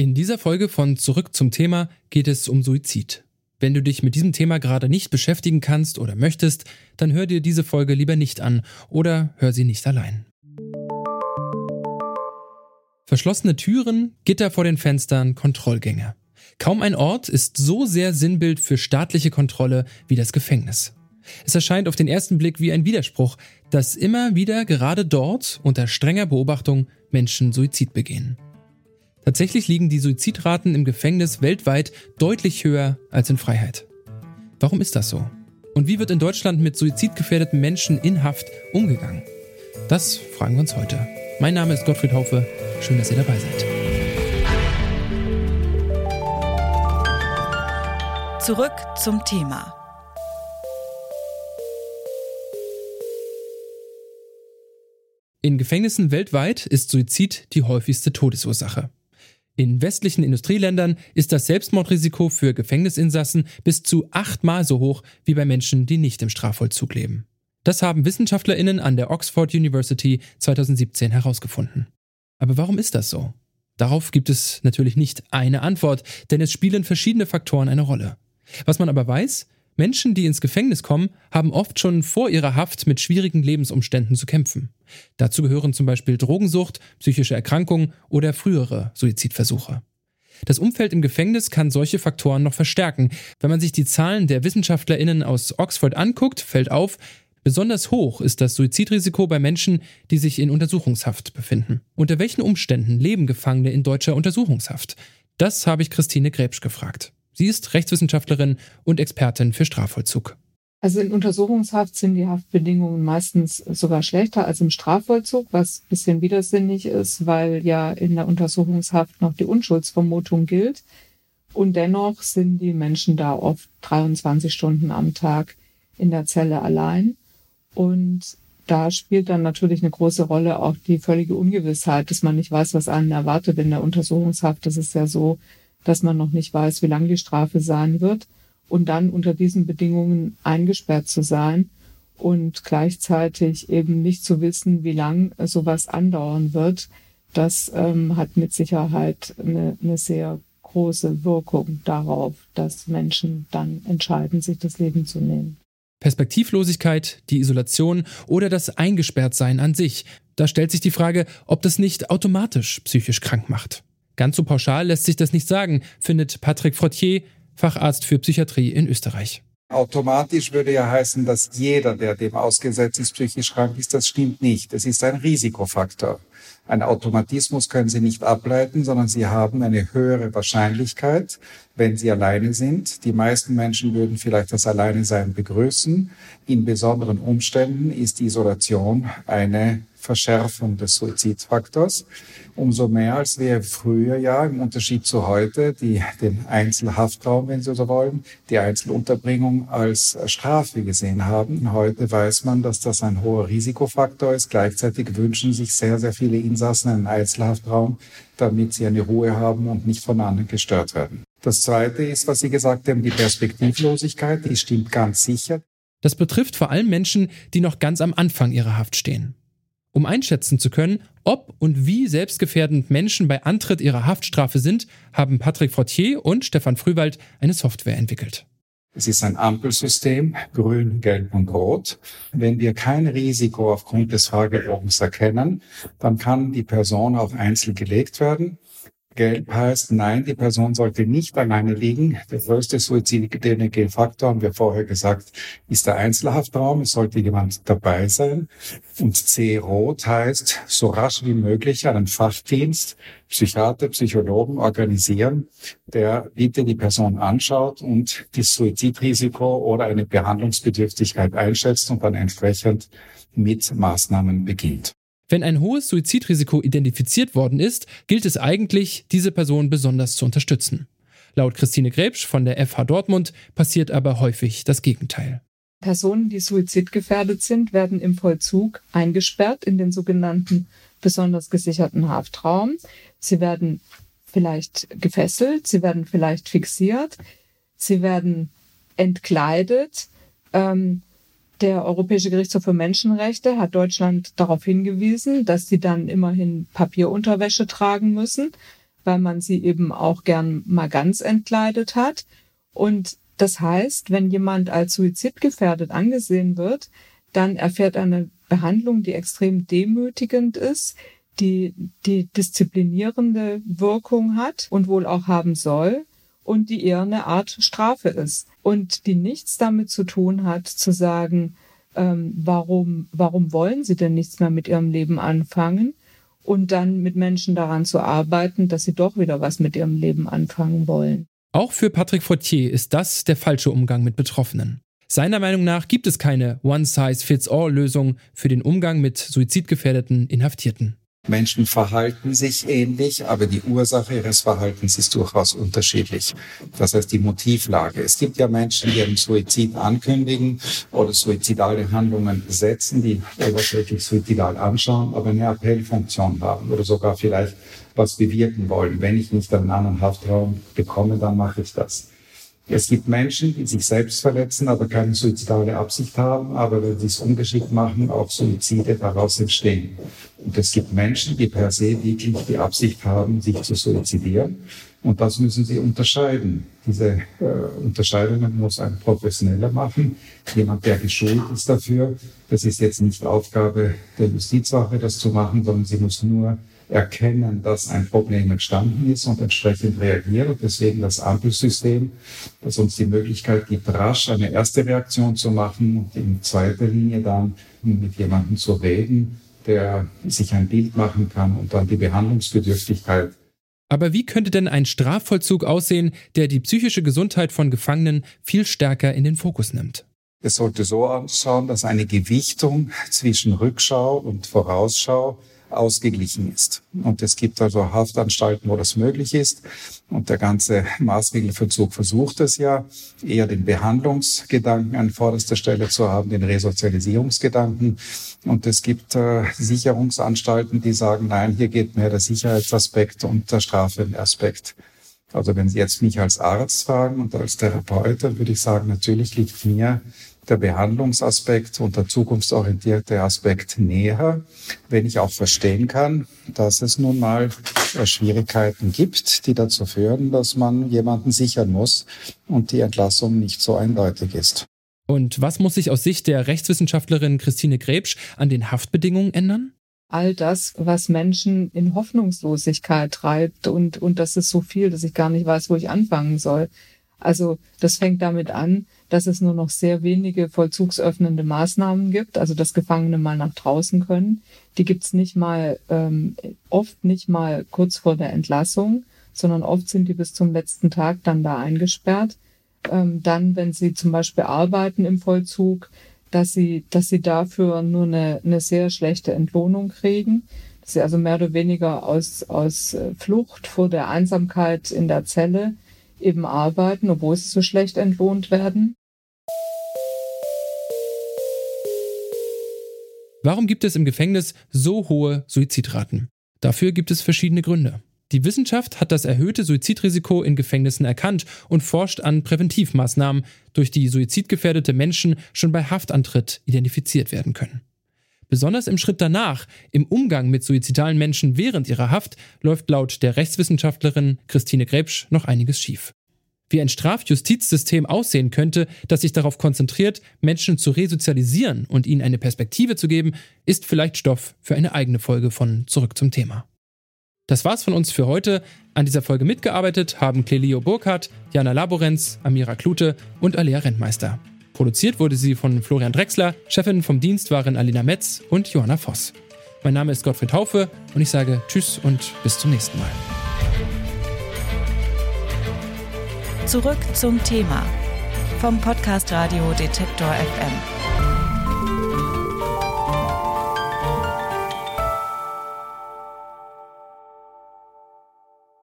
In dieser Folge von Zurück zum Thema geht es um Suizid. Wenn du dich mit diesem Thema gerade nicht beschäftigen kannst oder möchtest, dann hör dir diese Folge lieber nicht an oder hör sie nicht allein. Verschlossene Türen, Gitter vor den Fenstern, Kontrollgänge. Kaum ein Ort ist so sehr Sinnbild für staatliche Kontrolle wie das Gefängnis. Es erscheint auf den ersten Blick wie ein Widerspruch, dass immer wieder gerade dort unter strenger Beobachtung Menschen Suizid begehen. Tatsächlich liegen die Suizidraten im Gefängnis weltweit deutlich höher als in Freiheit. Warum ist das so? Und wie wird in Deutschland mit suizidgefährdeten Menschen in Haft umgegangen? Das fragen wir uns heute. Mein Name ist Gottfried Haufe. Schön, dass ihr dabei seid. Zurück zum Thema. In Gefängnissen weltweit ist Suizid die häufigste Todesursache. In westlichen Industrieländern ist das Selbstmordrisiko für Gefängnisinsassen bis zu achtmal so hoch wie bei Menschen, die nicht im Strafvollzug leben. Das haben Wissenschaftlerinnen an der Oxford University 2017 herausgefunden. Aber warum ist das so? Darauf gibt es natürlich nicht eine Antwort, denn es spielen verschiedene Faktoren eine Rolle. Was man aber weiß, Menschen, die ins Gefängnis kommen, haben oft schon vor ihrer Haft mit schwierigen Lebensumständen zu kämpfen. Dazu gehören zum Beispiel Drogensucht, psychische Erkrankungen oder frühere Suizidversuche. Das Umfeld im Gefängnis kann solche Faktoren noch verstärken. Wenn man sich die Zahlen der Wissenschaftlerinnen aus Oxford anguckt, fällt auf, besonders hoch ist das Suizidrisiko bei Menschen, die sich in Untersuchungshaft befinden. Unter welchen Umständen leben Gefangene in deutscher Untersuchungshaft? Das habe ich Christine Gräbsch gefragt. Sie ist Rechtswissenschaftlerin und Expertin für Strafvollzug. Also in Untersuchungshaft sind die Haftbedingungen meistens sogar schlechter als im Strafvollzug, was ein bisschen widersinnig ist, weil ja in der Untersuchungshaft noch die Unschuldsvermutung gilt. Und dennoch sind die Menschen da oft 23 Stunden am Tag in der Zelle allein. Und da spielt dann natürlich eine große Rolle auch die völlige Ungewissheit, dass man nicht weiß, was einen erwartet in der Untersuchungshaft. Das ist ja so, dass man noch nicht weiß, wie lang die Strafe sein wird und dann unter diesen Bedingungen eingesperrt zu sein und gleichzeitig eben nicht zu wissen, wie lang sowas andauern wird, das ähm, hat mit Sicherheit eine, eine sehr große Wirkung darauf, dass Menschen dann entscheiden, sich das Leben zu nehmen. Perspektivlosigkeit, die Isolation oder das Eingesperrtsein an sich. Da stellt sich die Frage, ob das nicht automatisch psychisch krank macht. Ganz so pauschal lässt sich das nicht sagen, findet Patrick Frottier, Facharzt für Psychiatrie in Österreich. Automatisch würde ja heißen, dass jeder, der dem ausgesetzt ist, psychisch krank ist. Das stimmt nicht. Es ist ein Risikofaktor. Ein Automatismus können Sie nicht ableiten, sondern Sie haben eine höhere Wahrscheinlichkeit, wenn Sie alleine sind. Die meisten Menschen würden vielleicht das Alleinesein begrüßen. In besonderen Umständen ist die Isolation eine Verschärfung des Suizidfaktors. Umso mehr, als wir früher ja im Unterschied zu heute die, den Einzelhaftraum, wenn Sie so wollen, die Einzelunterbringung als Strafe gesehen haben. Heute weiß man, dass das ein hoher Risikofaktor ist. Gleichzeitig wünschen sich sehr, sehr viele Insassen einen Einzelhaftraum, damit sie eine Ruhe haben und nicht von anderen gestört werden. Das Zweite ist, was Sie gesagt haben, die Perspektivlosigkeit, die stimmt ganz sicher. Das betrifft vor allem Menschen, die noch ganz am Anfang ihrer Haft stehen. Um einschätzen zu können, ob und wie selbstgefährdend Menschen bei Antritt ihrer Haftstrafe sind, haben Patrick Fortier und Stefan Frühwald eine Software entwickelt. Es ist ein Ampelsystem, grün, gelb und rot. Wenn wir kein Risiko aufgrund des Fragebogens erkennen, dann kann die Person auch einzeln gelegt werden. Gelb heißt, nein, die Person sollte nicht alleine liegen. Der größte suizidogene Faktor, haben wir vorher gesagt, ist der Einzelhaftraum. Es sollte jemand dabei sein. Und C rot heißt, so rasch wie möglich einen Fachdienst, Psychiater, Psychologen organisieren, der bitte die Person anschaut und das Suizidrisiko oder eine Behandlungsbedürftigkeit einschätzt und dann entsprechend mit Maßnahmen beginnt. Wenn ein hohes Suizidrisiko identifiziert worden ist, gilt es eigentlich, diese Person besonders zu unterstützen. Laut Christine Gräbsch von der FH Dortmund passiert aber häufig das Gegenteil. Personen, die suizidgefährdet sind, werden im Vollzug eingesperrt in den sogenannten besonders gesicherten Haftraum. Sie werden vielleicht gefesselt, sie werden vielleicht fixiert, sie werden entkleidet, ähm, der Europäische Gerichtshof für Menschenrechte hat Deutschland darauf hingewiesen, dass sie dann immerhin Papierunterwäsche tragen müssen, weil man sie eben auch gern mal ganz entkleidet hat. Und das heißt, wenn jemand als suizidgefährdet angesehen wird, dann erfährt er eine Behandlung, die extrem demütigend ist, die die disziplinierende Wirkung hat und wohl auch haben soll und die eher eine Art Strafe ist und die nichts damit zu tun hat, zu sagen, ähm, warum, warum wollen sie denn nichts mehr mit ihrem Leben anfangen und dann mit Menschen daran zu arbeiten, dass sie doch wieder was mit ihrem Leben anfangen wollen. Auch für Patrick Fortier ist das der falsche Umgang mit Betroffenen. Seiner Meinung nach gibt es keine One-Size-Fits-All-Lösung für den Umgang mit suizidgefährdeten Inhaftierten. Menschen verhalten sich ähnlich, aber die Ursache ihres Verhaltens ist durchaus unterschiedlich. Das heißt, die Motivlage. Es gibt ja Menschen, die einen Suizid ankündigen oder suizidale Handlungen setzen, die oberflächlich suizidal anschauen, aber eine Appellfunktion haben oder sogar vielleicht was bewirken wollen. Wenn ich nicht einen anderen Haftraum bekomme, dann mache ich das. Es gibt Menschen, die sich selbst verletzen, aber keine suizidale Absicht haben, aber wenn sie es ungeschickt machen, auch Suizide daraus entstehen. Und es gibt Menschen, die per se wirklich die Absicht haben, sich zu suizidieren. Und das müssen sie unterscheiden. Diese äh, Unterscheidungen muss ein Professioneller machen, jemand, der geschult ist dafür. Das ist jetzt nicht Aufgabe der Justizwache, das zu machen, sondern sie muss nur erkennen, dass ein Problem entstanden ist und entsprechend reagieren. Und deswegen das Ampelsystem, das uns die Möglichkeit gibt, rasch eine erste Reaktion zu machen und in zweiter Linie dann mit jemandem zu reden, der sich ein Bild machen kann und dann die Behandlungsbedürftigkeit aber wie könnte denn ein Strafvollzug aussehen, der die psychische Gesundheit von Gefangenen viel stärker in den Fokus nimmt? Es sollte so ausschauen, dass eine Gewichtung zwischen Rückschau und Vorausschau ausgeglichen ist. Und es gibt also Haftanstalten, wo das möglich ist. Und der ganze Maßregelverzug versucht es ja, eher den Behandlungsgedanken an vorderster Stelle zu haben, den Resozialisierungsgedanken. Und es gibt äh, Sicherungsanstalten, die sagen, nein, hier geht mehr der Sicherheitsaspekt und der Strafenaspekt. Also wenn Sie jetzt mich als Arzt fragen und als Therapeut, dann würde ich sagen, natürlich liegt mir der Behandlungsaspekt und der zukunftsorientierte Aspekt näher, wenn ich auch verstehen kann, dass es nun mal äh, Schwierigkeiten gibt, die dazu führen, dass man jemanden sichern muss und die Entlassung nicht so eindeutig ist. Und was muss sich aus Sicht der Rechtswissenschaftlerin Christine Grebsch an den Haftbedingungen ändern? all das, was Menschen in Hoffnungslosigkeit treibt und, und das ist so viel, dass ich gar nicht weiß, wo ich anfangen soll. Also das fängt damit an, dass es nur noch sehr wenige vollzugsöffnende Maßnahmen gibt, also dass Gefangene mal nach draußen können. Die gibt's nicht mal, ähm, oft nicht mal kurz vor der Entlassung, sondern oft sind die bis zum letzten Tag dann da eingesperrt. Ähm, dann, wenn sie zum Beispiel arbeiten im Vollzug, dass sie, dass sie dafür nur eine, eine sehr schlechte Entlohnung kriegen, dass sie also mehr oder weniger aus, aus äh, Flucht vor der Einsamkeit in der Zelle eben arbeiten, obwohl sie so schlecht entlohnt werden. Warum gibt es im Gefängnis so hohe Suizidraten? Dafür gibt es verschiedene Gründe. Die Wissenschaft hat das erhöhte Suizidrisiko in Gefängnissen erkannt und forscht an Präventivmaßnahmen, durch die suizidgefährdete Menschen schon bei Haftantritt identifiziert werden können. Besonders im Schritt danach, im Umgang mit suizidalen Menschen während ihrer Haft, läuft laut der Rechtswissenschaftlerin Christine Grebsch noch einiges schief. Wie ein Strafjustizsystem aussehen könnte, das sich darauf konzentriert, Menschen zu resozialisieren und ihnen eine Perspektive zu geben, ist vielleicht Stoff für eine eigene Folge von Zurück zum Thema. Das war's von uns für heute. An dieser Folge mitgearbeitet haben Clelio Burkhardt, Jana Laborenz, Amira Klute und Alea Rentmeister. Produziert wurde sie von Florian Drexler, Chefin vom Dienst waren Alina Metz und Johanna Voss. Mein Name ist Gottfried Haufe und ich sage Tschüss und bis zum nächsten Mal. Zurück zum Thema vom Podcast Radio Detektor FM.